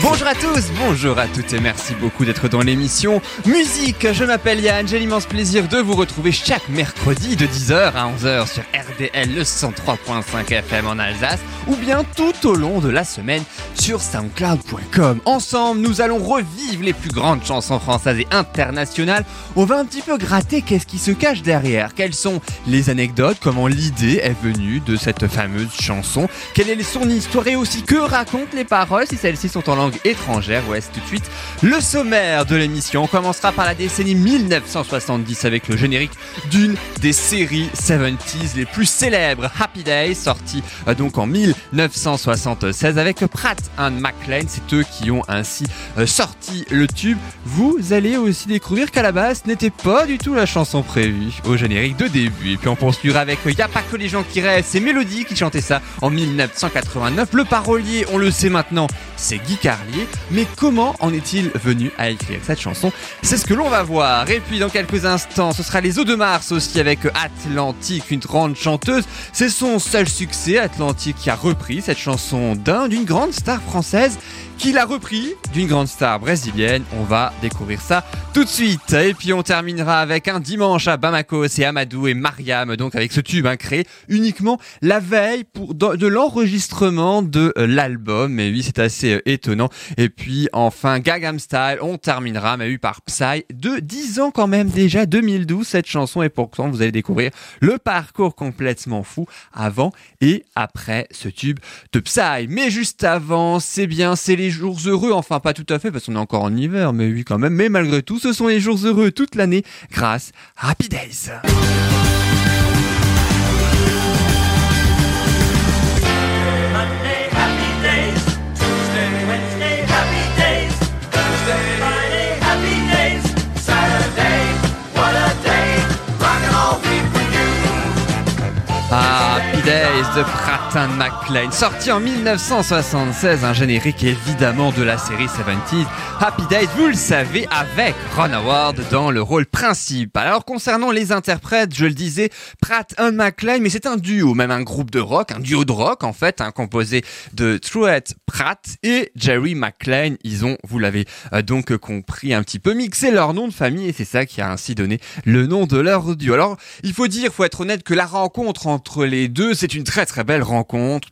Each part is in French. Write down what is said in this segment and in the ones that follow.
Bonjour à tous, bonjour à toutes et merci beaucoup d'être dans l'émission Musique. Je m'appelle Yann, j'ai l'immense plaisir de vous retrouver chaque mercredi de 10h à 11h sur RDL le 103.5 FM en Alsace ou bien tout au long de la semaine sur soundcloud.com. Ensemble, nous allons revivre les plus grandes chansons françaises et internationales. On va un petit peu gratter qu'est-ce qui se cache derrière, quelles sont les anecdotes, comment l'idée est venue de cette fameuse chanson, quelle est son histoire? Et aussi que racontent les paroles si celles-ci sont en langue étrangère. Ouais, c'est tout de suite le sommaire de l'émission. On commencera par la décennie 1970 avec le générique d'une des séries 70s les plus célèbres, Happy Days, sorti euh, donc en 1976 avec Pratt and McLean. C'est eux qui ont ainsi euh, sorti le tube. Vous allez aussi découvrir qu'à la base, n'était pas du tout la chanson prévue au générique de début. Et puis on poursuivra avec euh, Y'a pas que les gens qui rêvent, c'est Mélodie qui chantait ça en 1989. Le parolier, on le sait maintenant, c'est Guy Mais comment en est-il venu à écrire cette chanson? C'est ce que l'on va voir. Et puis dans quelques instants, ce sera les eaux de Mars aussi avec Atlantique, une grande chanteuse. C'est son seul succès, Atlantique, qui a repris cette chanson d'un d'une grande star française qui l'a repris d'une grande star brésilienne. On va découvrir ça tout de suite. Et puis on terminera avec un dimanche à Bamako. C'est Amadou et Mariam, donc avec ce tube hein, créé uniquement la veille pour, de l'enregistrement de euh, l'album. Mais oui, c'est assez euh, étonnant. Et puis enfin, Gagam Style, on terminera, mais eu par Psy, de 10 ans quand même déjà, 2012, cette chanson. Et pourtant, vous allez découvrir le parcours complètement fou avant et après ce tube de Psy. Mais juste avant, c'est bien, c'est les jours heureux, enfin pas tout à fait parce qu'on est encore en hiver, mais oui quand même, mais malgré tout, ce sont les jours heureux toute l'année grâce à Happy Days. Monday, happy days. De Pratt and McLean, sorti en 1976, un générique évidemment de la série 70s. Happy Days, vous le savez, avec Ron Howard dans le rôle principal. Alors concernant les interprètes, je le disais, Pratt and McLean, mais c'est un duo, même un groupe de rock, un duo de rock en fait, hein, composé de Truett Pratt et Jerry McLean. Ils ont, vous l'avez euh, donc compris, un petit peu mixé leur nom de famille et c'est ça qui a ainsi donné le nom de leur duo. Alors, il faut dire, faut être honnête, que la rencontre entre les deux, c'est une très très belle rencontre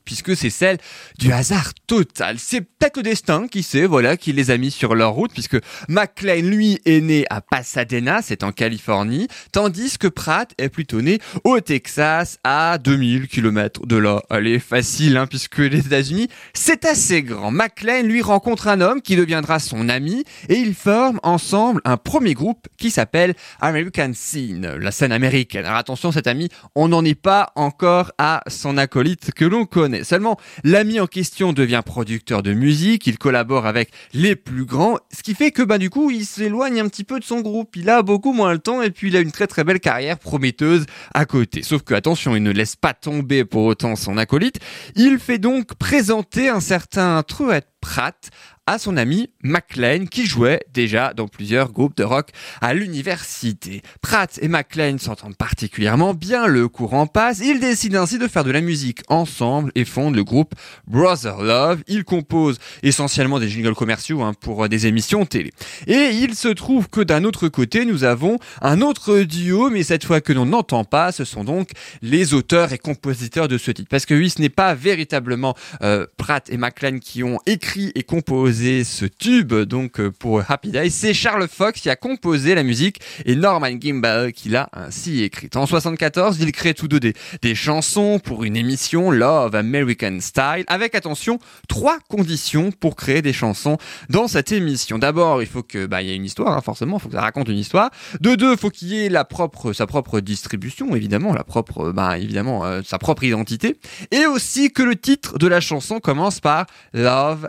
puisque c'est celle du hasard total. C'est peut-être le destin qui sait, voilà, qui les a mis sur leur route puisque McLean, lui, est né à Pasadena, c'est en Californie, tandis que Pratt est plutôt né au Texas à 2000 km de là. Allez, facile, hein, puisque les États-Unis, c'est assez grand. McLean, lui, rencontre un homme qui deviendra son ami et ils forment ensemble un premier groupe qui s'appelle American Scene, la scène américaine. Alors attention, cet ami, on n'en est pas encore à son acolyte que l'on connaît. Seulement, l'ami en question devient producteur de musique, il collabore avec les plus grands, ce qui fait que bah du coup, il s'éloigne un petit peu de son groupe. Il a beaucoup moins le temps et puis il a une très très belle carrière prometteuse à côté. Sauf que attention, il ne laisse pas tomber pour autant son acolyte. Il fait donc présenter un certain Truett Pratt à son ami McLean qui jouait déjà dans plusieurs groupes de rock à l'université. Pratt et McLean s'entendent particulièrement bien, le courant passe, ils décident ainsi de faire de la musique ensemble et fondent le groupe Brother Love. Ils composent essentiellement des jingles commerciaux hein, pour des émissions télé. Et il se trouve que d'un autre côté, nous avons un autre duo, mais cette fois que l'on n'entend pas, ce sont donc les auteurs et compositeurs de ce titre. Parce que oui, ce n'est pas véritablement euh, Pratt et McLean qui ont écrit et composé ce tube, donc euh, pour Happy Days, c'est Charles Fox qui a composé la musique et Norman Gimbel qui l'a ainsi écrite. En 74, ils créent tous deux des, des chansons pour une émission Love American Style, avec attention trois conditions pour créer des chansons dans cette émission. D'abord, il faut que bah il y ait une histoire, hein, forcément, il faut que ça raconte une histoire. De deux, il faut qu'il y ait la propre sa propre distribution, évidemment, la propre bah évidemment euh, sa propre identité, et aussi que le titre de la chanson commence par Love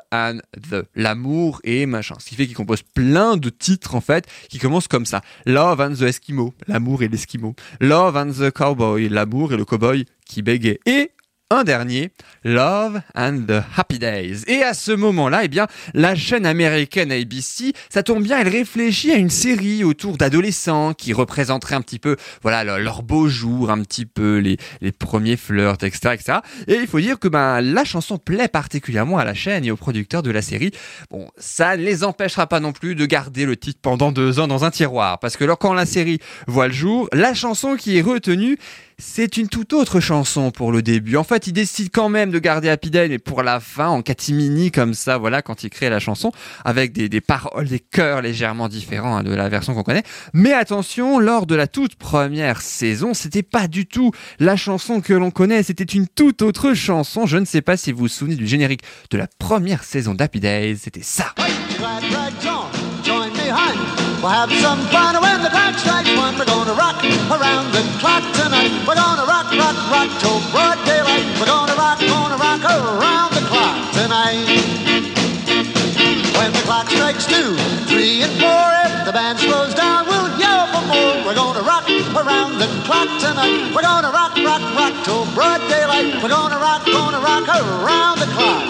the l'amour et machin. Ce qui fait qu'il compose plein de titres en fait qui commencent comme ça. Love and the Eskimo, l'amour et l'Eskimo. Love and the Cowboy, l'amour et le cowboy qui bégaye. Et un dernier, Love and the Happy Days. Et à ce moment-là, eh bien, la chaîne américaine ABC, ça tombe bien, elle réfléchit à une série autour d'adolescents qui représenteraient un petit peu, voilà, leur, leur beau jour, un petit peu les, les premiers flirts, etc., etc. Et il faut dire que ben la chanson plaît particulièrement à la chaîne et aux producteurs de la série. Bon, ça ne les empêchera pas non plus de garder le titre pendant deux ans dans un tiroir, parce que alors quand la série voit le jour, la chanson qui est retenue c'est une toute autre chanson pour le début. En fait, il décide quand même de garder Happy Day, mais pour la fin, en catimini comme ça, voilà, quand il crée la chanson, avec des, des paroles, des chœurs légèrement différents hein, de la version qu'on connaît. Mais attention, lors de la toute première saison, c'était pas du tout la chanson que l'on connaît, c'était une toute autre chanson. Je ne sais pas si vous vous souvenez du générique de la première saison d'Happy Days, c'était ça. We'll have some fun when the clock strikes one. We're gonna rock around the clock tonight. We're gonna rock, rock, rock till broad daylight. We're gonna rock, gonna rock around the clock tonight. When the clock strikes two, three, and four, if the band slows down, we'll yell for more. We're gonna rock around the clock tonight. We're gonna rock, rock, rock till broad daylight. We're gonna rock, gonna rock around the clock.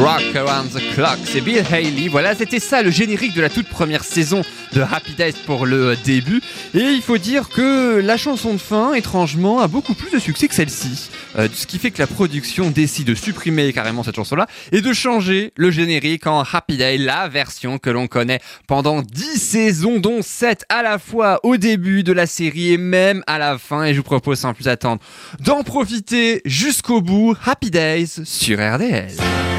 Rock Around the Clock, c'est Bill Haley. Voilà, c'était ça le générique de la toute première saison de Happy Days pour le début. Et il faut dire que la chanson de fin, étrangement, a beaucoup plus de succès que celle-ci. Euh, ce qui fait que la production décide de supprimer carrément cette chanson-là et de changer le générique en Happy Day, la version que l'on connaît pendant 10 saisons, dont 7 à la fois au début de la série et même à la fin. Et je vous propose sans plus attendre d'en profiter jusqu'au bout. Happy Days sur RDL.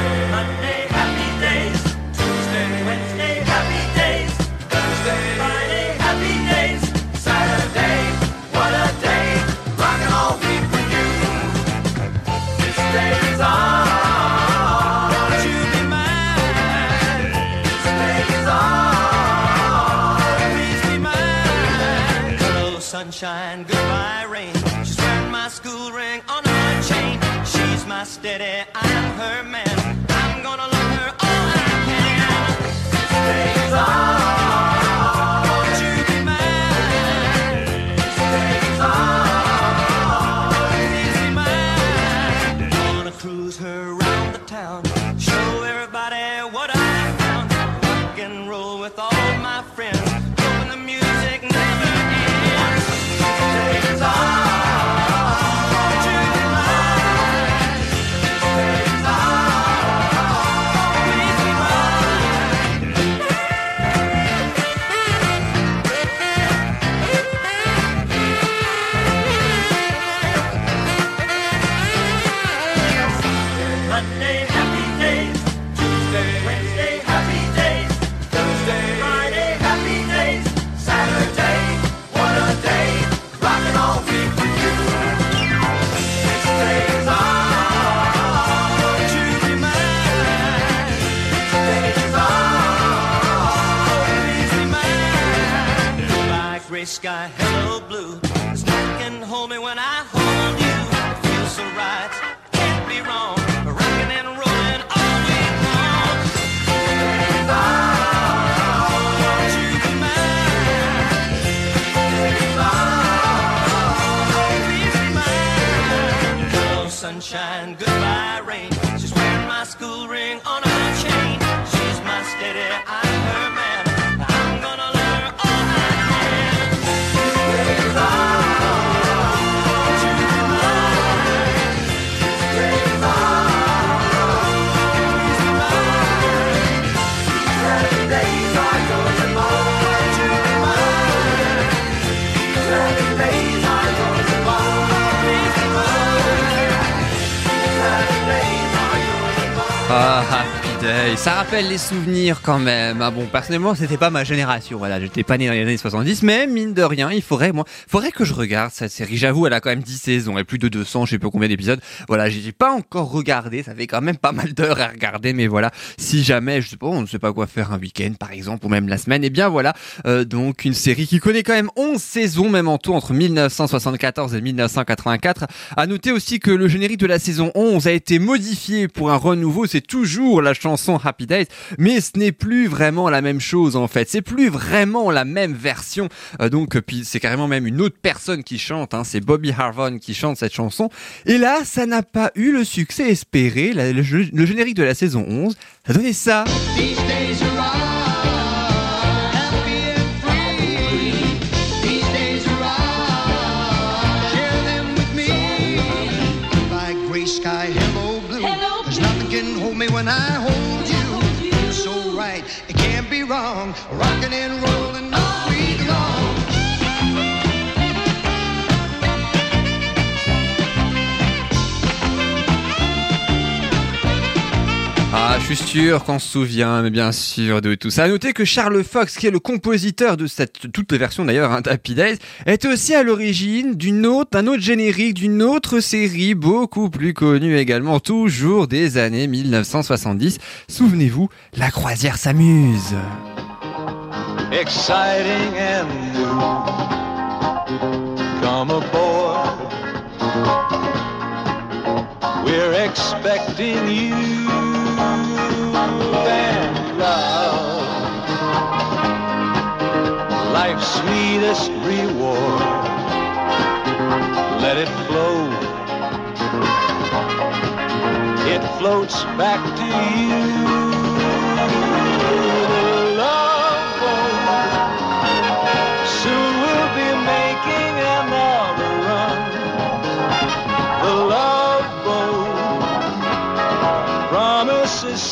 Sunshine. Goodbye, rain. She's wearing my school ring on her chain. She's my steady. I'm her man. School ring on her chain. She's my steady, I'm Ça rappelle les souvenirs quand même. Ah bon, personnellement, c'était pas ma génération. Voilà, j'étais pas né dans les années 70, mais mine de rien, il faudrait, moi, faudrait que je regarde cette série. J'avoue, elle a quand même 10 saisons et plus de 200, je sais pas combien d'épisodes. Voilà, j'ai pas encore regardé. Ça fait quand même pas mal d'heures à regarder, mais voilà. Si jamais, je sais pas, on ne sait pas quoi faire un week-end, par exemple, ou même la semaine, et bien voilà. Euh, donc, une série qui connaît quand même 11 saisons, même en tout, entre 1974 et 1984. À noter aussi que le générique de la saison 11 a été modifié pour un renouveau. C'est toujours la chanson Happy Days, mais ce n'est plus vraiment la même chose en fait. C'est plus vraiment la même version. Euh, donc, puis c'est carrément même une autre personne qui chante. Hein, c'est Bobby Harvon qui chante cette chanson. Et là, ça n'a pas eu le succès espéré. Le, générique de la saison 11, ça donnait ça. Wrong. Rocking and rolling Ah, je suis sûr qu'on se souvient, mais bien sûr, de tout ça. À noter que Charles Fox, qui est le compositeur de cette, toutes les versions d'ailleurs, hein, Days, est aussi à l'origine d'une autre, d'un autre générique, d'une autre série beaucoup plus connue également, toujours des années 1970. Souvenez-vous, La croisière s'amuse. exciting and new. Come aboard. We're expecting you and love. Life's sweetest reward. Let it flow. It floats back to you.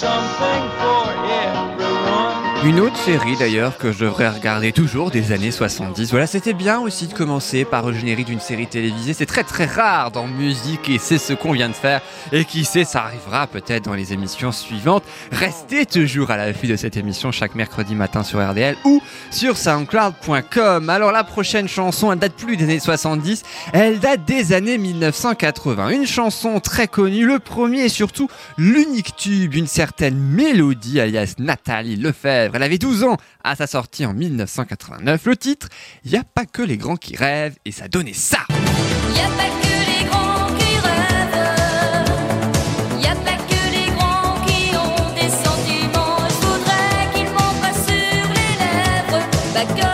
something. Une autre série d'ailleurs que je devrais regarder toujours des années 70. Voilà, c'était bien aussi de commencer par le générique d'une série télévisée. C'est très très rare dans musique et c'est ce qu'on vient de faire. Et qui sait, ça arrivera peut-être dans les émissions suivantes. Restez toujours à l'affût de cette émission chaque mercredi matin sur RDL ou sur soundcloud.com. Alors la prochaine chanson, elle date plus des années 70, elle date des années 1980. Une chanson très connue, le premier et surtout l'unique tube d'une certaine mélodie alias Nathalie Lefebvre. Elle avait 12 ans à sa sortie en 1989. Le titre, Y a pas que les grands qui rêvent et ça donnait ça. Y a pas que les grands qui rêvent, y a pas que les grands qui ont des sentiments. Je voudrais qu'ils m'en passent sur les lèvres, pas comme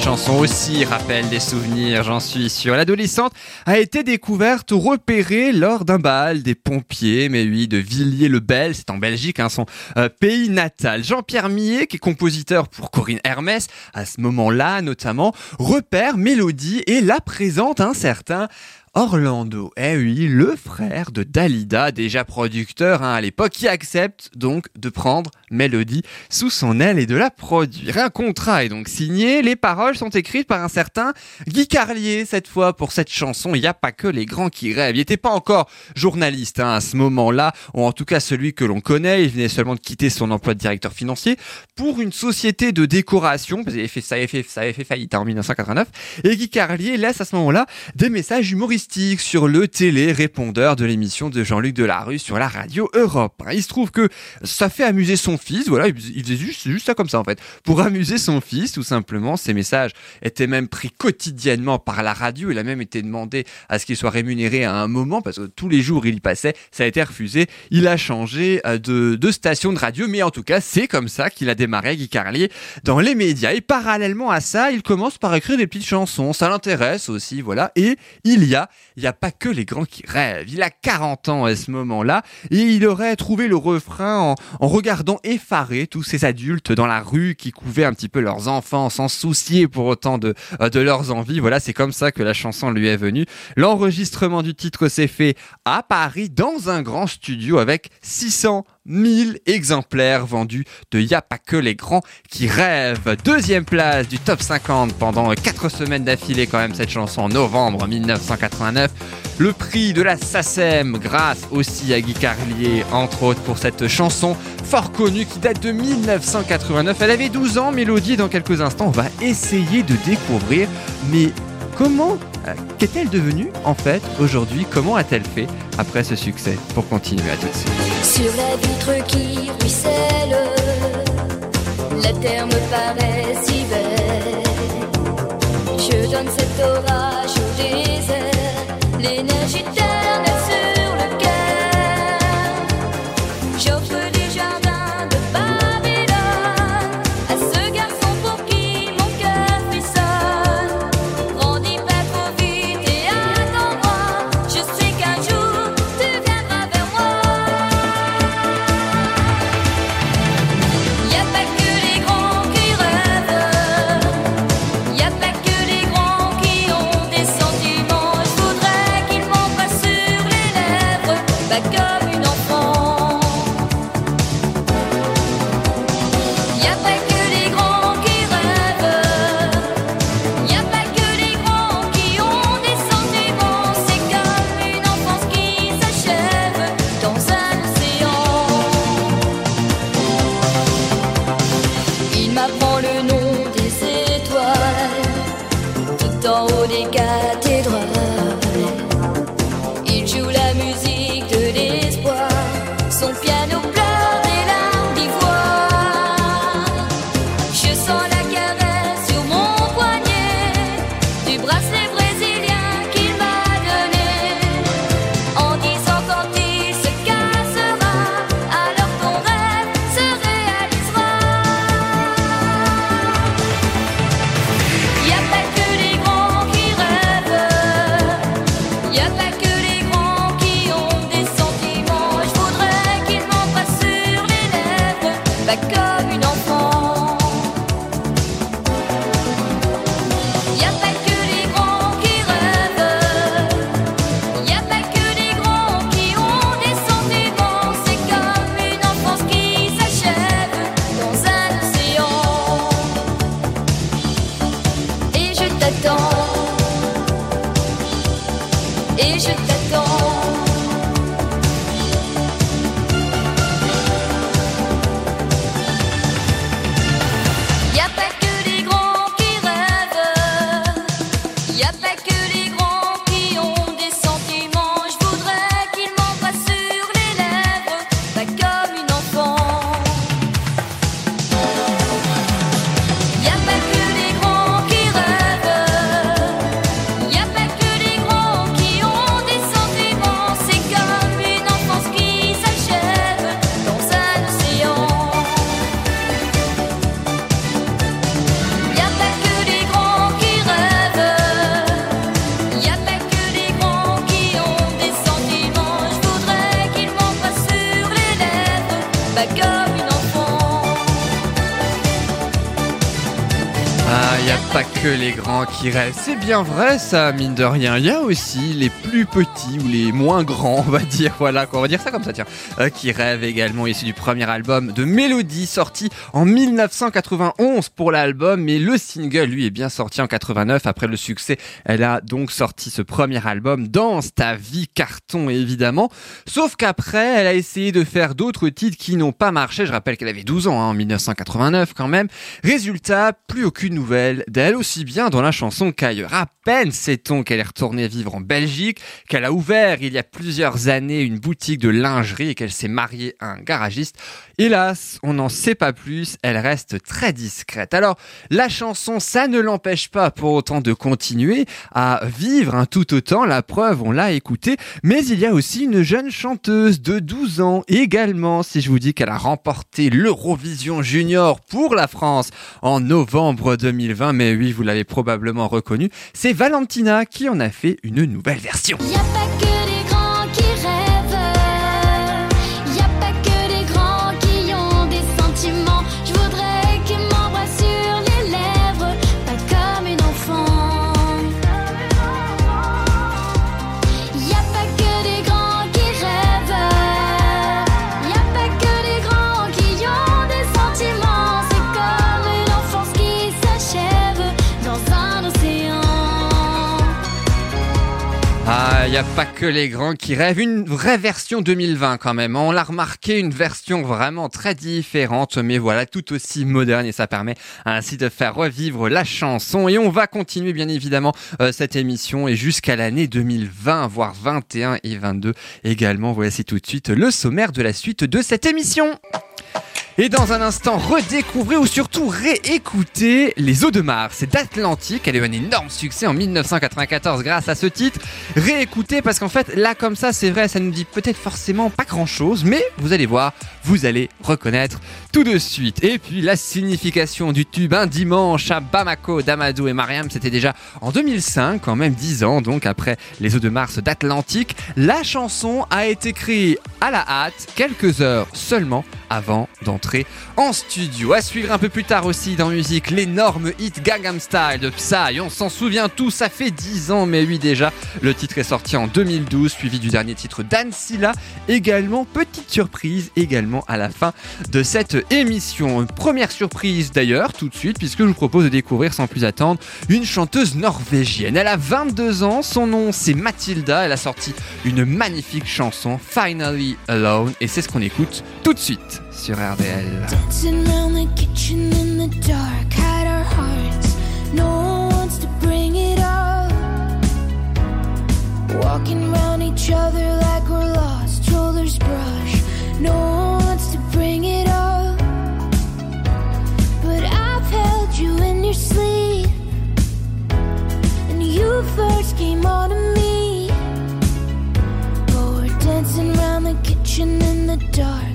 chanson aussi rappelle des souvenirs, j'en suis sûr. L'adolescente a été découverte, repérée lors d'un bal des pompiers, mais oui, de Villiers-le-Bel, c'est en Belgique, hein, son euh, pays natal. Jean-Pierre Millet, qui est compositeur pour Corinne Hermès, à ce moment-là notamment, repère Mélodie et la présente un certain Orlando, eh oui, le frère de Dalida, déjà producteur hein, à l'époque, qui accepte donc de prendre Mélodie sous son aile et de la produire. Un contrat est donc signé, les paroles sont écrites par un certain Guy Carlier, cette fois pour cette chanson, il n'y a pas que les grands qui rêvent. Il n'était pas encore journaliste hein, à ce moment-là, ou en tout cas celui que l'on connaît, il venait seulement de quitter son emploi de directeur financier pour une société de décoration, parce ça, avait fait, fait faillite hein, en 1989, et Guy Carlier laisse à ce moment-là des messages humoristiques sur le télé-répondeur de l'émission de Jean-Luc Delarue sur la radio Europe. Il se trouve que ça fait amuser son fils, voilà, il faisait juste, juste ça comme ça en fait, pour amuser son fils tout simplement. Ces messages étaient même pris quotidiennement par la radio, il a même été demandé à ce qu'il soit rémunéré à un moment, parce que tous les jours il y passait, ça a été refusé, il a changé euh, de, de station de radio, mais en tout cas c'est comme ça qu'il a démarré Guy Carlier dans les médias. Et parallèlement à ça, il commence par écrire des petites chansons, ça l'intéresse aussi, voilà, et il y a il n'y a pas que les grands qui rêvent. Il a 40 ans à ce moment-là et il aurait trouvé le refrain en, regardant effaré tous ces adultes dans la rue qui couvaient un petit peu leurs enfants sans soucier pour autant de, euh, de leurs envies. Voilà, c'est comme ça que la chanson lui est venue. L'enregistrement du titre s'est fait à Paris dans un grand studio avec 600 1000 exemplaires vendus de Y'a pas que les grands qui rêvent. Deuxième place du top 50 pendant 4 semaines d'affilée quand même cette chanson en novembre 1989. Le prix de la SACEM grâce aussi à Guy Carlier entre autres pour cette chanson fort connue qui date de 1989. Elle avait 12 ans, Mélodie dans quelques instants on va essayer de découvrir mais comment euh, qu'est-elle devenue en fait aujourd'hui? Comment a-t-elle fait après ce succès? Pour continuer à tout de suite. Sur la vitre qui ruisselle, la terre me paraît si belle. Je donne cet orage au désert, l'énergie tout en haut que les grands qui rêvent. C'est bien vrai, ça, mine de rien. Il y a aussi les plus petits ou les moins grands, on va dire. Voilà, quoi. On va dire ça comme ça, tiens. Euh, qui rêvent également issu du premier album de Mélodie, sorti en 1991 pour l'album. Mais le single, lui, est bien sorti en 89. Après le succès, elle a donc sorti ce premier album, Danse ta vie, carton, évidemment. Sauf qu'après, elle a essayé de faire d'autres titres qui n'ont pas marché. Je rappelle qu'elle avait 12 ans, hein, en 1989, quand même. Résultat, plus aucune nouvelle d'elle, aussi bien dans la chanson qu'ailleurs. À peine sait-on qu'elle est retournée vivre en Belgique, qu'elle a ouvert il y a plusieurs années une boutique de lingerie et qu'elle s'est mariée à un garagiste. Hélas, on n'en sait pas plus, elle reste très discrète. Alors, la chanson, ça ne l'empêche pas pour autant de continuer à vivre un tout autant, la preuve, on l'a écouté, mais il y a aussi une jeune chanteuse de 12 ans également, si je vous dis qu'elle a remporté l'Eurovision Junior pour la France en novembre 2020, mais oui, vous l'avez probablement reconnu, c'est Valentina qui en a fait une nouvelle version. Y a pas que a pas que les grands qui rêvent. Une vraie version 2020 quand même. On l'a remarqué, une version vraiment très différente, mais voilà, tout aussi moderne et ça permet ainsi de faire revivre la chanson. Et on va continuer bien évidemment euh, cette émission et jusqu'à l'année 2020, voire 21 et 22 également. Voici tout de suite le sommaire de la suite de cette émission. Et dans un instant, redécouvrez ou surtout réécouter Les Eaux de Mars. D'Atlantique. Elle a eu un énorme succès en 1994 grâce à ce titre. Réécoutez parce qu'en fait, là comme ça, c'est vrai, ça nous dit peut-être forcément pas grand-chose, mais vous allez voir, vous allez reconnaître tout de suite. Et puis la signification du tube, un dimanche à Bamako d'Amadou et Mariam, c'était déjà en 2005, quand même 10 ans donc après Les Eaux de Mars d'Atlantique. La chanson a été créée à la hâte, quelques heures seulement avant d'entrer en studio. À suivre un peu plus tard aussi dans musique, l'énorme hit Gangnam Style de Psy. On s'en souvient tous, ça fait 10 ans, mais oui déjà. Le titre est sorti en 2012, suivi du dernier titre d'Ansila. Également, petite surprise, également à la fin de cette émission. Première surprise d'ailleurs, tout de suite, puisque je vous propose de découvrir sans plus attendre une chanteuse norvégienne. Elle a 22 ans, son nom c'est Mathilda. Elle a sorti une magnifique chanson, Finally Alone, et c'est ce qu'on écoute tout de suite sur RDL. Dancing around the kitchen in the dark, hide our hearts. No one wants to bring it up. Walking each other like we're lost, brush. No one wants to bring it up. But I've held you in your sleep, and you first came me. We're dancing the kitchen in the dark.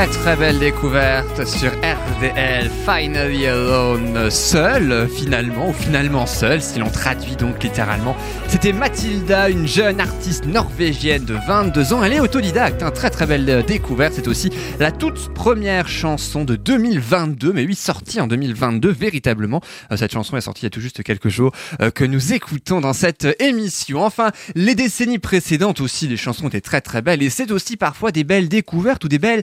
Très très belle découverte sur RDL, Finally Alone, seul finalement, ou finalement seul si l'on traduit donc littéralement. C'était Mathilda, une jeune artiste norvégienne de 22 ans, elle est autodidacte, hein, très très belle euh, découverte, c'est aussi la toute première chanson de 2022, mais oui sortie en 2022 véritablement. Euh, Cette chanson est sortie il y a tout juste quelques jours euh, que nous écoutons dans cette émission. Enfin, les décennies précédentes aussi, les chansons étaient très très belles et c'est aussi parfois des belles découvertes ou des belles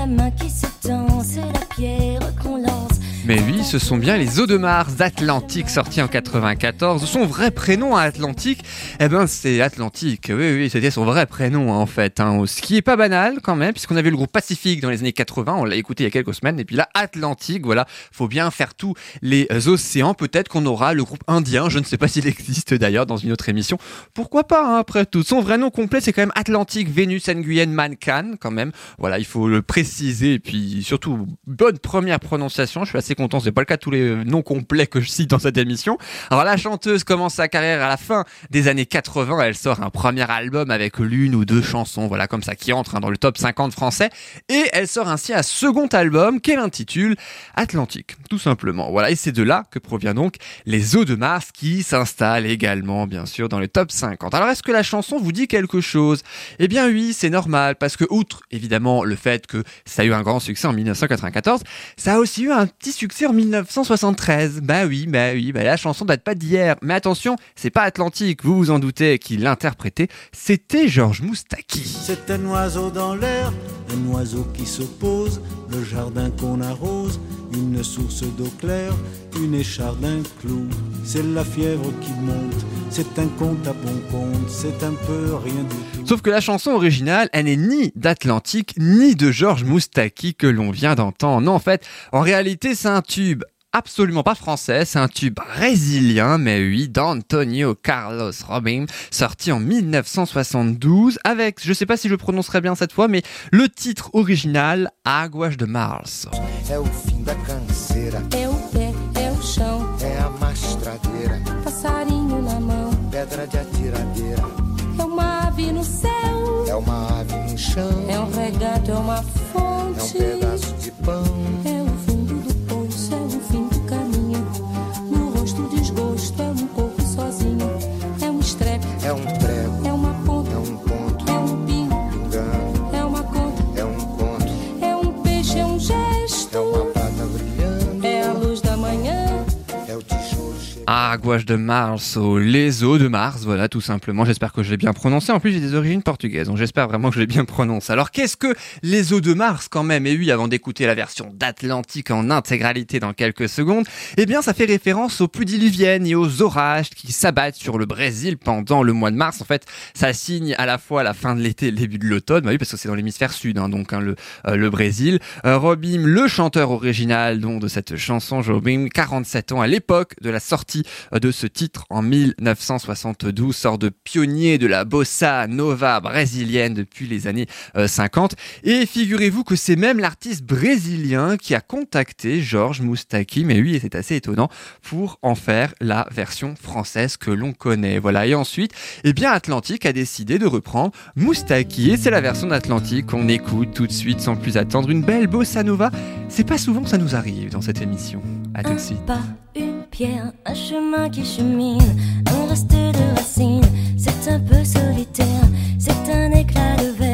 la main qui se tend, c'est la pierre qu'on lance. Mais oui, ce sont bien les eaux de Mars d'Atlantique sortis en 94. Son vrai prénom à Atlantique, eh ben c'est Atlantique. Oui, oui, c'était son vrai prénom en fait. hein. Ce qui est pas banal quand même, puisqu'on avait le groupe Pacifique dans les années 80, on l'a écouté il y a quelques semaines, et puis là Atlantique, voilà, faut bien faire tous les océans. Peut-être qu'on aura le groupe Indien, je ne sais pas s'il existe d'ailleurs dans une autre émission. Pourquoi pas hein, après tout. Son vrai nom complet c'est quand même Atlantique Vénus Nguyen Mancan quand même. Voilà, il faut le préciser et puis surtout bonne première prononciation. Je suis assez c'est pas le cas de tous les noms complets que je cite dans cette émission. Alors la chanteuse commence sa carrière à la fin des années 80, elle sort un premier album avec l'une ou deux chansons, voilà comme ça qui entre dans le top 50 français et elle sort ainsi un second album qu'elle intitule Atlantique, tout simplement. Voilà, et c'est de là que provient donc les eaux de Mars qui s'installent également bien sûr dans le top 50. Alors est-ce que la chanson vous dit quelque chose? Eh bien oui, c'est normal parce que outre évidemment le fait que ça a eu un grand succès en 1994, ça a aussi eu un petit succès en 1973. Bah oui, bah oui, bah la chanson date pas d'hier. Mais attention, c'est pas Atlantique, vous vous en doutez, qui l'interprétait, c'était Georges Moustaki. C'est un oiseau dans l'air, un oiseau qui se pose, le jardin qu'on arrose, une source d'eau claire, une écharde, un clou. C'est la fièvre qui monte, c'est un compte à bon compte, c'est un peu rien du tout. Sauf que la chanson originale, elle n'est ni d'Atlantique, ni de Georges Moustaki que l'on vient d'entendre. Non, en fait, en réalité, c'est un tube absolument pas français, c'est un tube brésilien, mais oui, d'Antonio Carlos Robin, sorti en 1972 avec, je sais pas si je le prononcerai bien cette fois, mais le titre original, Águas de Mars. É o de Mars, les eaux de Mars, voilà, tout simplement. J'espère que je l'ai bien prononcé. En plus, j'ai des origines portugaises, donc j'espère vraiment que je l'ai bien prononcé. Alors, qu'est-ce que les eaux de Mars, quand même? Et oui, avant d'écouter la version d'Atlantique en intégralité dans quelques secondes, eh bien, ça fait référence aux pluies diluviennes et aux orages qui s'abattent sur le Brésil pendant le mois de mars. En fait, ça signe à la fois la fin de l'été et le début de l'automne. Bah oui, parce que c'est dans l'hémisphère sud, hein, donc hein, le, euh, le Brésil. Euh, le chanteur original donc de cette chanson, Robim, 47 ans à l'époque de la sortie de ce titre en 1972, sort de pionnier de la bossa nova brésilienne depuis les années euh, 50. Et figurez-vous que c'est même l'artiste brésilien qui a contacté Georges Moustaki, mais oui, c'est assez étonnant, pour en faire la version française que l'on connaît. Voilà. Et ensuite, eh bien, Atlantique a décidé de reprendre Moustaki, et c'est la version d'Atlantique qu'on écoute tout de suite sans plus attendre. Une belle bossa nova. C'est pas souvent que ça nous arrive dans cette émission. À tout de suite. Un pas, une pierre, un chemin qui chemine, un reste de racines. C'est un peu solitaire, c'est un éclat de verre.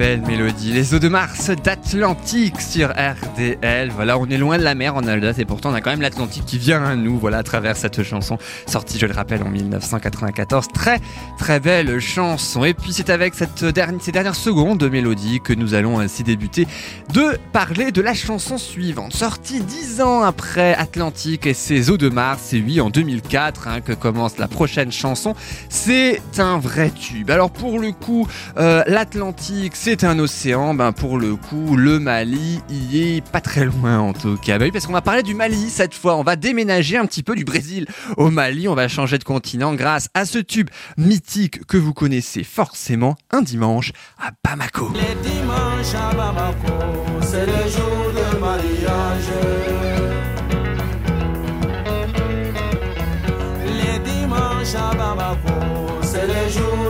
Belle mélodie. Les eaux de Mars d'Atlantique sur RDL. Voilà, on est loin de la mer en Alsace et pourtant on a quand même l'Atlantique qui vient à nous, voilà, à travers cette chanson sortie, je le rappelle, en 1994. Très, très belle chanson. Et puis c'est avec cette dernière, ces dernières secondes de mélodie que nous allons ainsi débuter de parler de la chanson suivante. Sortie dix ans après Atlantique et ses eaux de Mars. C'est oui, en 2004 hein, que commence la prochaine chanson. C'est un vrai tube. Alors pour le coup, euh, l'Atlantique, c'est un océan. Ben pour le coup, le Mali y est pas très loin en tout cas. Ben oui, parce qu'on va parler du Mali cette fois. On va déménager un petit peu du Brésil au Mali. On va changer de continent grâce à ce tube mythique que vous connaissez forcément un dimanche à Bamako. Les dimanches à Bamako, c'est le jour de mariage. Les dimanches à Bamako, c'est le jour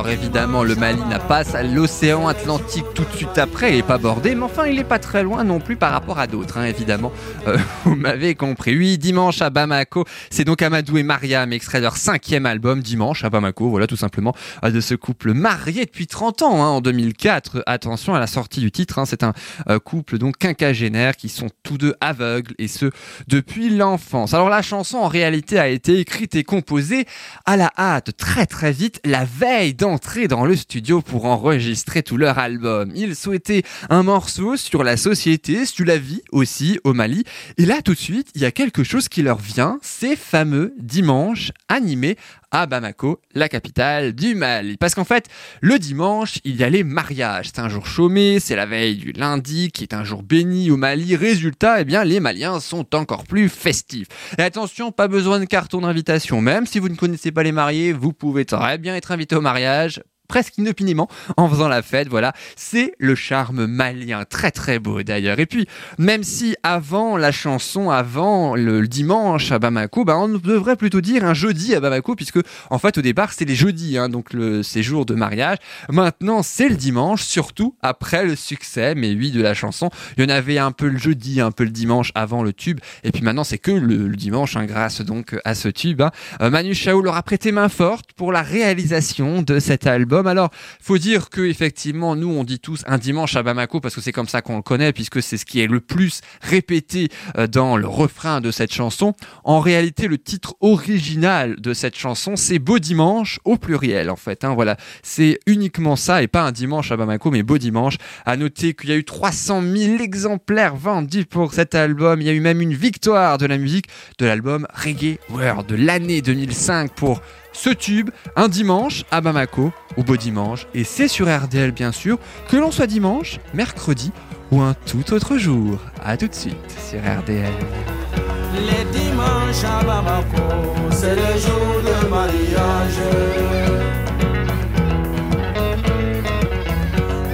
Alors évidemment, le Mali n'a pas l'océan Atlantique tout de suite après, il est pas bordé, mais enfin il est pas très loin non plus par rapport à d'autres, hein, évidemment. Euh, vous m'avez compris. Oui, dimanche à Bamako, c'est donc Amadou et Mariam, extrait de leur cinquième album, Dimanche à Bamako, voilà tout simplement, euh, de ce couple marié depuis 30 ans, hein, en 2004. Attention à la sortie du titre, hein, c'est un euh, couple donc quinquagénaire qui sont tous deux aveugles, et ce, depuis l'enfance. Alors la chanson en réalité a été écrite et composée à la hâte, très très vite, la veille dans le studio pour enregistrer tout leur album. Ils souhaitaient un morceau sur la société, sur la vie aussi au Mali. Et là tout de suite, il y a quelque chose qui leur vient, ces fameux dimanches animés à Bamako, la capitale du Mali. Parce qu'en fait, le dimanche, il y a les mariages. C'est un jour chômé, c'est la veille du lundi, qui est un jour béni au Mali. Résultat, eh bien, les Maliens sont encore plus festifs. Et attention, pas besoin de carton d'invitation. Même si vous ne connaissez pas les mariés, vous pouvez très bien être invité au mariage presque inopinément en faisant la fête. Voilà, c'est le charme malien, très très beau d'ailleurs. Et puis, même si avant la chanson, avant le, dimanche à Bamako, bah, on devrait plutôt dire un jeudi à Bamako, puisque en fait au départ c'était les jeudis, hein, donc le séjour de mariage. Maintenant c'est le dimanche, surtout après le succès, mais oui, de la chanson. Il y en avait un peu le jeudi, un peu le dimanche avant le tube, et puis maintenant c'est que le, le dimanche, hein, grâce donc à ce tube. hein. Euh, Manu Chao leur a prêté main forte pour la réalisation de cet album. Alors, faut dire que effectivement, nous on dit tous un dimanche à Bamako parce que c'est comme ça qu'on le connaît, puisque c'est ce qui est le plus répété euh, dans le refrain de cette chanson. En réalité, le titre original de cette chanson, c'est Beau dimanche au pluriel en fait. hein, voilà, c'est uniquement ça et pas un dimanche à Bamako, mais Beau dimanche. À noter qu'il y a eu 300 000 exemplaires vendus pour cet album. Il y a eu même une victoire de la musique de l'album Reggae World de l'année 2005 pour ce tube, un dimanche à Bamako, au beau dimanche, et c'est sur RDL bien sûr, que l'on soit dimanche, mercredi ou un tout autre jour. A tout de suite sur RDL. Les dimanches à Bamako, c'est le jour de mariage.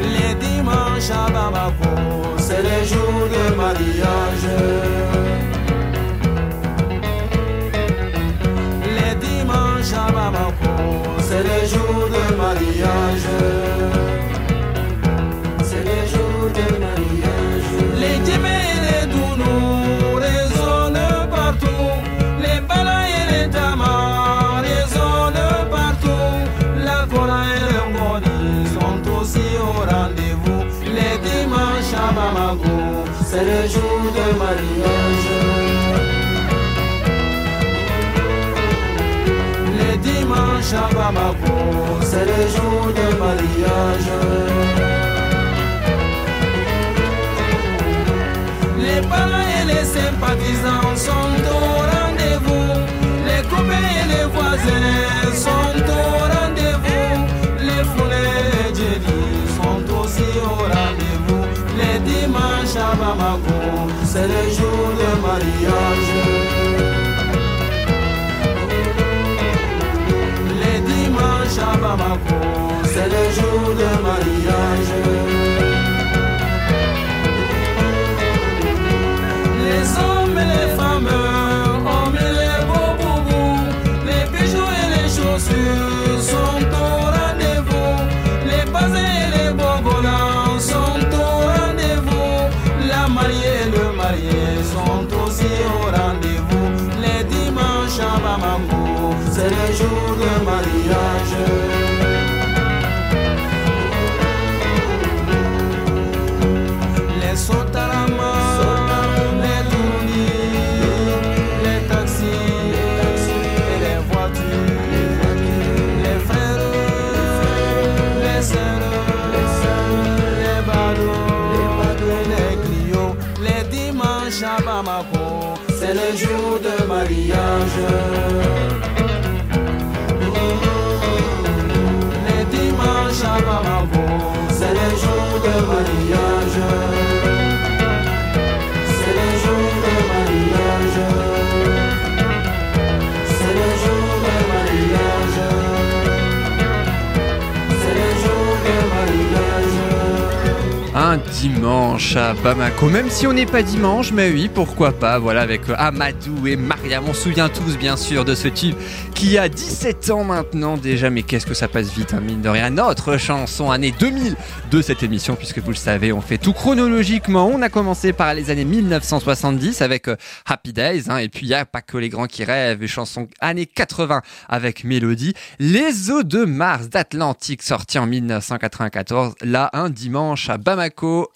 Les dimanches à Bamako, c'est le jour de mariage. C'est le jour de mariage. Les dimanches à Bamako, c'est le jour de mariage. Les parents et les sympathisants sont au C'est le jour de mariage. Les dimanches à Bamako, c'est le jour de mariage. Clients, les dimanches à Bamako, c'est le jour de mariage. Dimanche à Bamako, même si on n'est pas dimanche, mais oui, pourquoi pas, voilà, avec euh, Amadou et Mariam, on se souvient tous bien sûr de ce tube qui a 17 ans maintenant déjà, mais qu'est-ce que ça passe vite, hein, mine de rien, notre chanson année 2000 de cette émission, puisque vous le savez, on fait tout chronologiquement, on a commencé par les années 1970 avec euh, Happy Days, hein, et puis il n'y a pas que les grands qui rêvent, chanson années 80 avec Mélodie, Les eaux de Mars d'Atlantique sorti en 1994, là un dimanche à Bamako,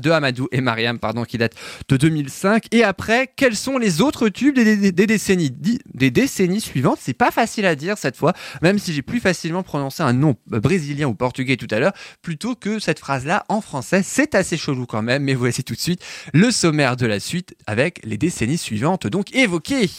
de Amadou et Mariam, pardon, qui date de 2005. Et après, quels sont les autres tubes des, décennies, des décennies suivantes C'est pas facile à dire cette fois, même si j'ai plus facilement prononcé un nom euh, brésilien ou portugais tout à l'heure, plutôt que cette phrase-là en français. C'est assez chelou quand même, mais voici tout de suite le sommaire de la suite avec les décennies suivantes donc évoquées.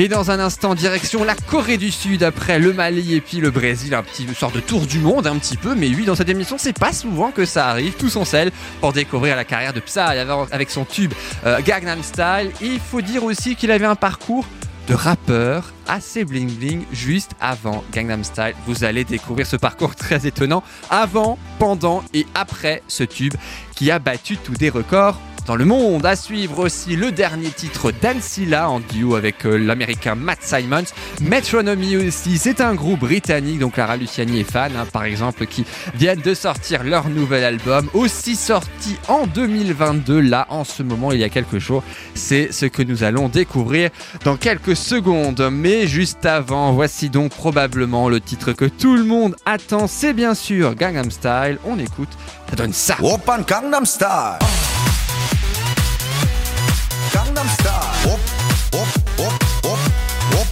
Et dans un instant, direction la Corée du Sud, après le Mali et puis le Brésil, un petit une de tour du monde, un petit peu. Mais oui, dans cette émission, c'est pas souvent que ça arrive. Tout son sel pour découvrir la carrière de Psy avec- son tube euh, Gangnam Style. Il faut dire aussi qu'il avait un parcours de rappeur assez bling bling juste avant Gangnam Style. Vous allez découvrir ce parcours très étonnant avant, pendant et après ce tube qui a battu tous des records dans le monde. À suivre aussi le dernier titre d'Ancilla en duo avec euh, l'américain Matt Simons. Metronomy aussi, c'est un groupe britannique, donc Lara Luciani est fan hein, par exemple, qui viennent de sortir leur nouvel album, aussi sorti en 2022, là en ce moment il y a quelques jours. C'est ce que nous allons découvrir dans quelques secondes. Mais juste avant, voici donc probablement le titre que tout le monde attend, c'est bien sûr Gangnam Style. On écoute, ça donne ça. Open Gangnam Style. Gangnam Style. Op, op, op, op, op,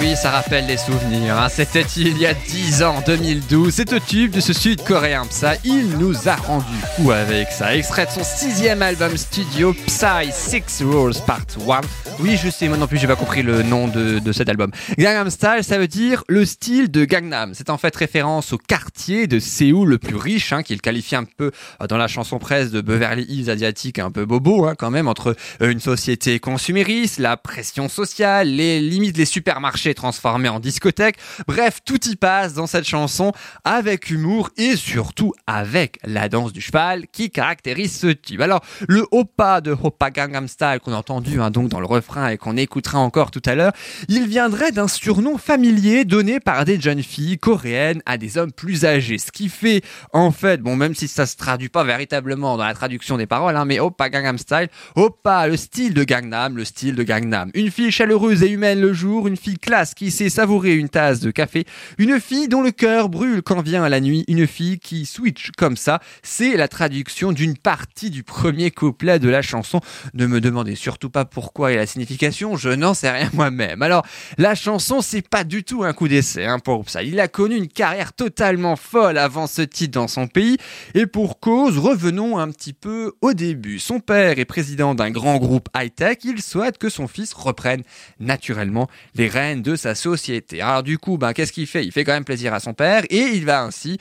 oui, ça rappelle les souvenirs. hein. C'était il y a 10 ans, 2012. C'est au tube de ce sud-coréen Psy. Il nous a rendu fou avec ça. Extrait de son sixième album studio, Psy Six Rules Part 1. Oui, je sais, moi non plus, j'ai pas compris le nom de, de cet album. Gangnam Style, ça veut dire le style de Gangnam. C'est en fait référence au quartier de Séoul le plus riche, hein, qu'il qualifie un peu euh, dans la chanson presse de Beverly Hills asiatique, un peu bobo hein, quand même, entre euh, une société consumériste, la pression sociale, les limites des supermarchés transformés en discothèques. Bref, tout y passe dans cette chanson avec humour et surtout avec la danse du cheval qui caractérise ce tube. Alors, le Oppa de Oppa Gangnam Style qu'on a entendu hein, donc dans le refrain et qu'on écoutera encore tout à l'heure, il viendrait d'un surnom familier donné par des jeunes filles coréennes à des hommes plus âgés. Ce qui fait, en fait, bon, même si ça se traduit pas véritablement dans la traduction des paroles, hein, mais Oppa Gangnam Style, Oppa, le style de Gangnam, le style de Gangnam. Une fille chaleureuse et humaine le jour, une fille classe qui sait savourer une tasse de café, une fille dont le cœur brûle quand vient la nuit, une fille qui switch comme ça, c'est la traduction d'une partie du premier couplet de la chanson. Ne me demandez surtout pas pourquoi et la signification, je n'en sais rien moi-même. Alors, la chanson, c'est pas du tout un coup d'essai hein, pour ça. Il a connu une carrière totalement folle avant ce titre dans son pays, et pour cause, revenons un petit peu au début. Son père est président d'un grand groupe high-tech, il souhaite que son fils reprenne naturellement les rênes de sa société. Alors du coup, ben, qu'est-ce qu'il fait? Il fait quand même plaisir à son père, et il va ainsi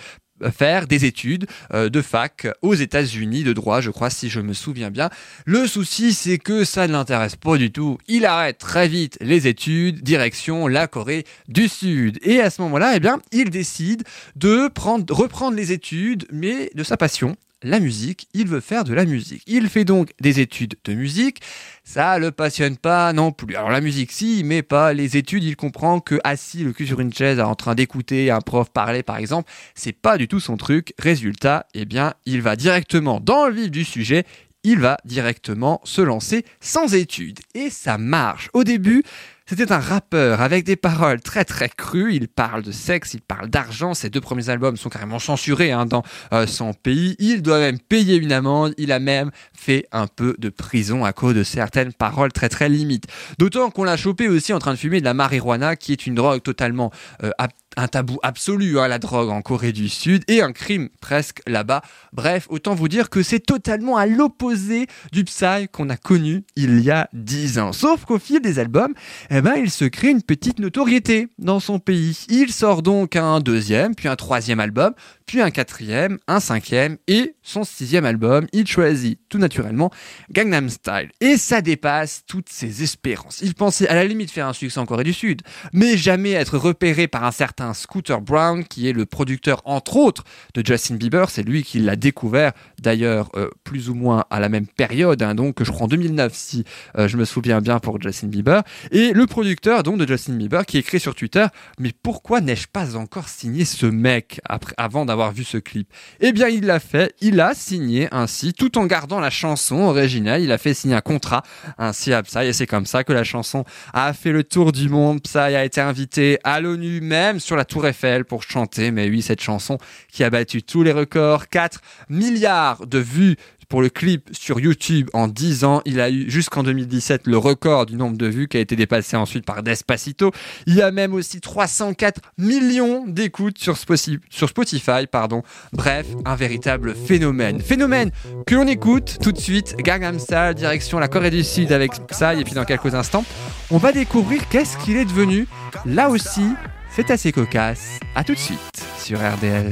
faire des études euh, de fac aux États-Unis de droit, je crois, si je me souviens bien. Le souci, c'est que ça ne l'intéresse pas du tout. Il arrête très vite les études, direction la Corée du Sud. Et à ce moment-là, eh bien, il décide de prendre, reprendre les études, mais de sa passion, la musique, il veut faire de la musique. Il fait donc des études de musique, ça le passionne pas non plus. Alors la musique si, mais pas les études, il comprend que assis le cul sur une chaise en train d'écouter un prof parler par exemple, c'est pas du tout son truc. Résultat, eh bien, il va directement dans le vif du sujet, il va directement se lancer sans études. Et ça marche. Au début, c'était un rappeur avec des paroles très très crues. Il parle de sexe, il parle d'argent. Ses deux premiers albums sont carrément censurés hein, dans euh, son pays. Il doit même payer une amende. Il a même fait un peu de prison à cause de certaines paroles très très limites. D'autant qu'on l'a chopé aussi en train de fumer de la marijuana, qui est une drogue totalement euh, un tabou absolu, hein, la drogue en Corée du Sud, et un crime presque là-bas. Bref, autant vous dire que c'est totalement à l'opposé du Psy qu'on a connu il y a 10 ans. Sauf qu'au fil des albums, eh ben, il se crée une petite notoriété dans son pays. Il sort donc un deuxième, puis un troisième album, puis un quatrième, un cinquième, et son sixième album, il choisit tout naturellement Gangnam Style. Et ça dépasse toutes ses espérances. Il pensait à la limite faire un succès en Corée du Sud, mais jamais être repéré par un certain Scooter Brown, qui est le producteur, entre autres, de Justin Bieber. C'est lui qui l'a découvert, d'ailleurs, euh, plus ou moins à la même période, hein, donc je crois en 2009, si euh, je me souviens bien, pour Justin Bieber. Et le producteur, donc, de Justin Bieber, qui écrit sur Twitter, mais pourquoi n'ai-je pas encore signé ce mec après, avant d'avoir vu ce clip. Eh bien, il l'a fait, il a signé ainsi, tout en gardant la chanson originale, il a fait signer un contrat ainsi à Psy, et c'est comme ça que la chanson a fait le tour du monde. Psy a été invité à l'ONU, même sur la Tour Eiffel, pour chanter, mais oui, cette chanson qui a battu tous les records, 4 milliards de vues pour le clip sur YouTube en 10 ans. Il a eu jusqu'en 2017 le record du nombre de vues qui a été dépassé ensuite par Despacito. Il y a même aussi 304 millions d'écoutes sur Spotify, pardon. Bref, un véritable phénomène. Phénomène que l'on écoute tout de suite. Gangnam Style, direction la Corée du Sud avec Psy. Et puis dans quelques instants, on va découvrir qu'est-ce qu'il est devenu. Là aussi, c'est assez cocasse. À tout de suite sur RDL.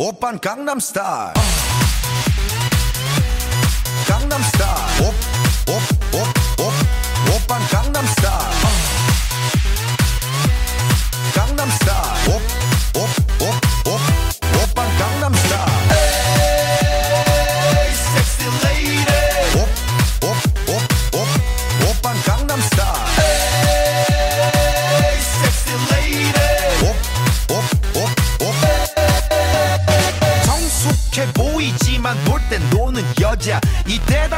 오빤 강남스타일 강남스타일 옵옵옵옵 오빤 강남스타일 강남스타일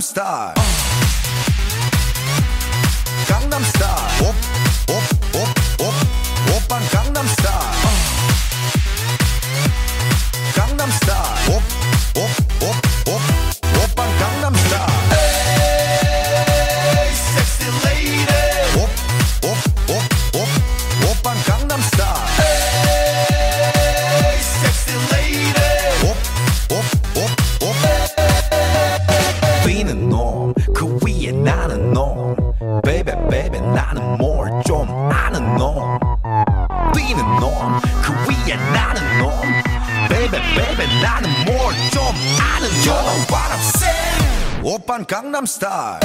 star. star.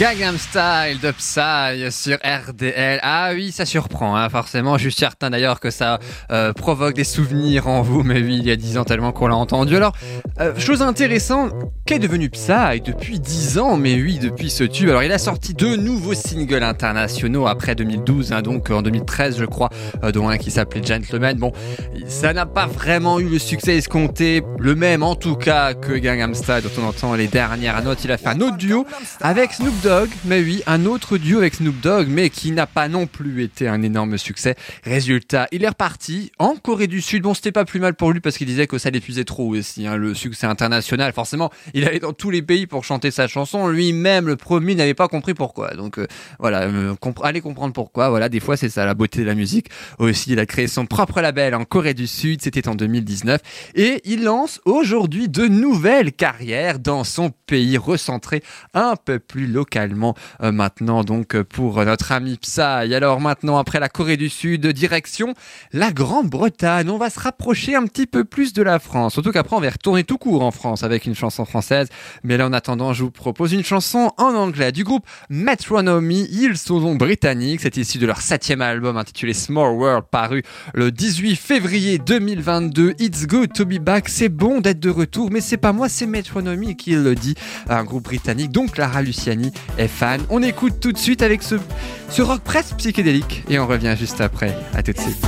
Gangnam Style. De Psy sur RDL. Ah oui, ça surprend hein, forcément. Je suis certain d'ailleurs que ça euh, provoque des souvenirs en vous, mais oui, il y a 10 ans tellement qu'on l'a entendu. Alors, euh, chose intéressante, qu'est devenu Psy depuis 10 ans? Mais oui, depuis ce tube. Alors, il a sorti deux nouveaux singles internationaux après 2012, hein, donc en 2013, je crois, euh, dont un qui s'appelait Gentleman. Bon, ça n'a pas vraiment eu le succès escompté, le même en tout cas que Gangnam Style, dont on entend les dernières notes. Il a fait un autre duo avec Snoop Dogg, mais oui, un autre duo avec Snoop Dogg, mais qui n'a pas non plus été un énorme succès. Résultat, il est reparti en Corée du Sud. Bon, c'était pas plus mal pour lui parce qu'il disait que ça l'épuisait trop aussi, hein, le succès international. Forcément, il allait dans tous les pays pour chanter sa chanson. Lui-même, le premier, n'avait pas compris pourquoi. Donc euh, voilà, euh, allez comprendre pourquoi. Voilà, des fois, c'est ça la beauté de la musique. Aussi, il a créé son propre label en Corée du Sud. C'était en 2019 et il lance aujourd'hui de nouvelles carrières dans son pays, recentré un peu plus localement euh, maintenant. Donc pour notre ami Psy. Alors maintenant, après la Corée du Sud, direction la Grande-Bretagne. On va se rapprocher un petit peu plus de la France. Surtout qu'après, on va retourner tout court en France avec une chanson française. Mais là, en attendant, je vous propose une chanson en anglais du groupe Metronomy. Ils sont britanniques. C'est issu de leur septième album intitulé Small World, paru le 18 février 2022. It's good to be back. C'est bon d'être de retour, mais c'est pas moi, c'est Metronomy qui le dit. Un groupe britannique. Donc, Lara Luciani est fan. On écoute tout de suite avec ce, ce rock presque psychédélique et on revient juste après. À tout de suite.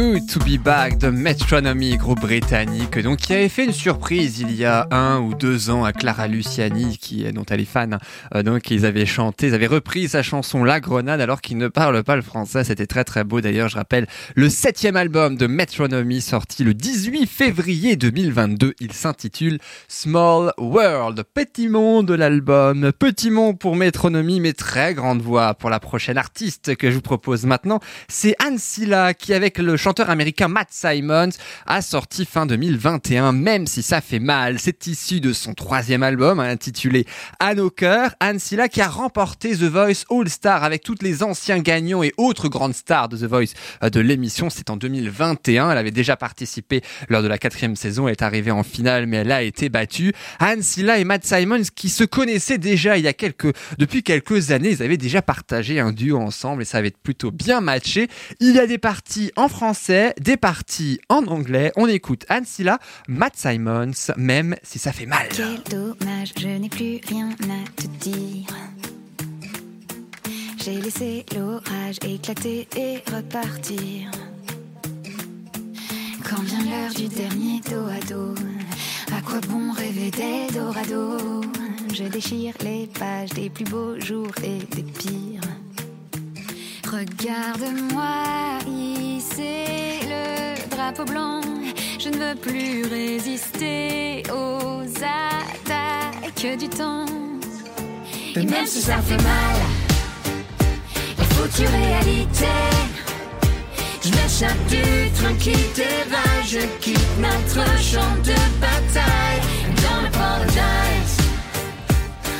Good to Be Back de Metronomy, groupe britannique, donc qui avait fait une surprise il y a un ou deux ans à Clara Luciani, qui dont elle est fan. Euh, donc ils avaient chanté, ils avaient repris sa chanson La Grenade alors qu'ils ne parlent pas le français. C'était très très beau. D'ailleurs, je rappelle le septième album de Metronomy sorti le 18 février 2022. Il s'intitule Small World. Petit monde de l'album. Petit monde pour Metronomy, mais très grande voix pour la prochaine artiste que je vous propose maintenant. C'est Anne Silla qui, avec le chanteur américain Matt Simons, a sorti fin 2021, même si ça fait mal. C'est issu de son troisième album, hein, intitulé Anne au cœur. Anne Silla qui a remporté The Voice All Star avec toutes les anciens gagnants et autres grandes stars de The Voice euh, de l'émission. C'est en 2021. Elle avait déjà participé lors de la quatrième saison. Elle est arrivée en finale, mais elle a été battue. Anne Silla et Matt Simons qui se connaissaient déjà il y a quelques, depuis quelques années. Ils avaient déjà partagé un duo ensemble et ça avait plutôt bien matché. Il y a des parties en français, des parties en anglais. On écoute Anne Silla, Matt Simons, même si ça fait mal. Quel dommage, je n'ai plus rien à te dire. J'ai laissé l'orage éclater et repartir. Quand vient l'heure du dernier dos à dos, à quoi bon rêver d'Eldorado Je déchire les pages des plus beaux jours et des pires. Regarde-moi, hisser le drapeau blanc. Je ne veux plus résister aux attaques du temps. Et même si ça fait mal, la foutue réalité. Je m'échappe du train qui déraille, je quitte notre champ de bataille. Don't apologize,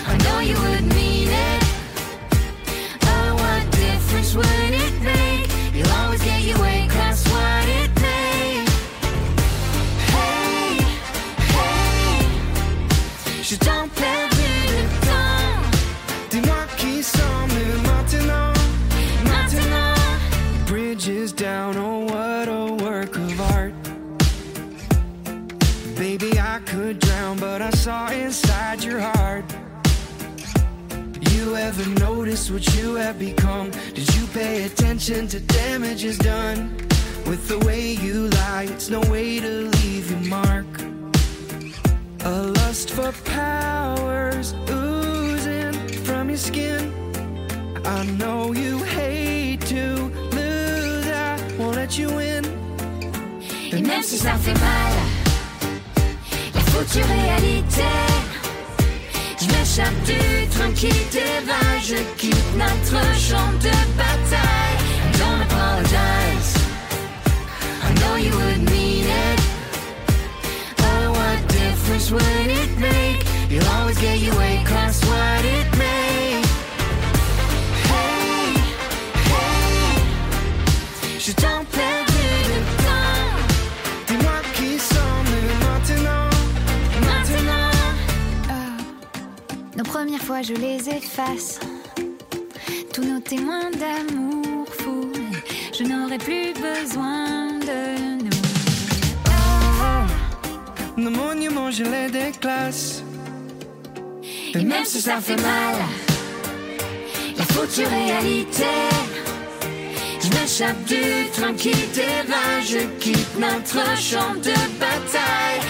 I know you would difference would it make? You'll always get your way, that's what it made. Hey, hey, je t'en perdu le temps. Dis-moi qui sommes-nous maintenant? Maintenant, Bridges down, oh what a work of art. Baby, I could drown, but I saw inside your heart. You ever notice what you have become? Did you pay attention to damages done? With the way you lie, it's no way to leave your mark. A lust for powers oozing from your skin. I know you hate to lose, I won't let you win. et même si ça fait mal, la foutue réalité. Je m'échappe du train qui déraille, je quitte notre champ de bataille. Don't apologize, I know you would mean it. Oh, what difference would it make? You'll always get your way, cause what it made. Hey, hey, je t'en nos premières fois, je les efface. Tous nos témoins d'amour fou, je n'aurai plus besoin de nous. Nos monuments, je les déclasse. Et même si ça fait mal, la foutue réalité. Je m'échappe du train qui déraille, je quitte notre champ de bataille.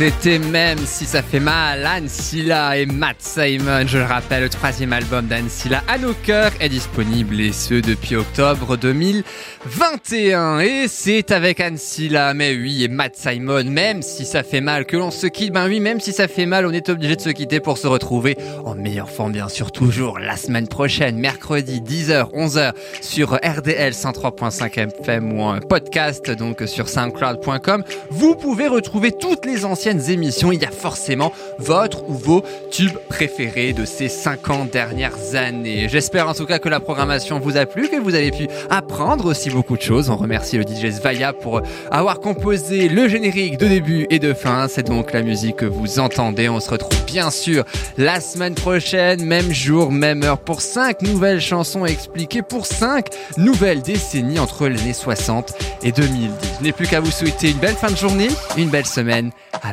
C'était même si ça fait mal, Anne et Matt Simon. Je le rappelle, le troisième album d'Anne Silla, À nos cœurs, est disponible et ce depuis octobre 2021. Et c'est avec Anne Silla, mais oui, et Matt Simon, même si ça fait mal que l'on se quitte, ben oui, même si ça fait mal, on est obligé de se quitter pour se retrouver en meilleure forme, bien sûr, toujours la semaine prochaine, mercredi 10h, 11h sur RDL 103.5 FM ou en podcast, donc sur soundcloud.com. Vous pouvez retrouver toutes les anciennes émissions, il y a forcément votre ou vos tubes préférés de ces 50 dernières années. J'espère en tout cas que la programmation vous a plu, que vous avez pu apprendre aussi beaucoup de choses. On remercie le DJ Svaya pour avoir composé le générique de début et de fin. C'est donc la musique que vous entendez. On se retrouve bien sûr la semaine prochaine, même jour, même heure, pour 5 nouvelles chansons expliquées, pour 5 nouvelles décennies entre les années 60 et 2010. Je n'ai plus qu'à vous souhaiter une belle fin de journée, une belle semaine. À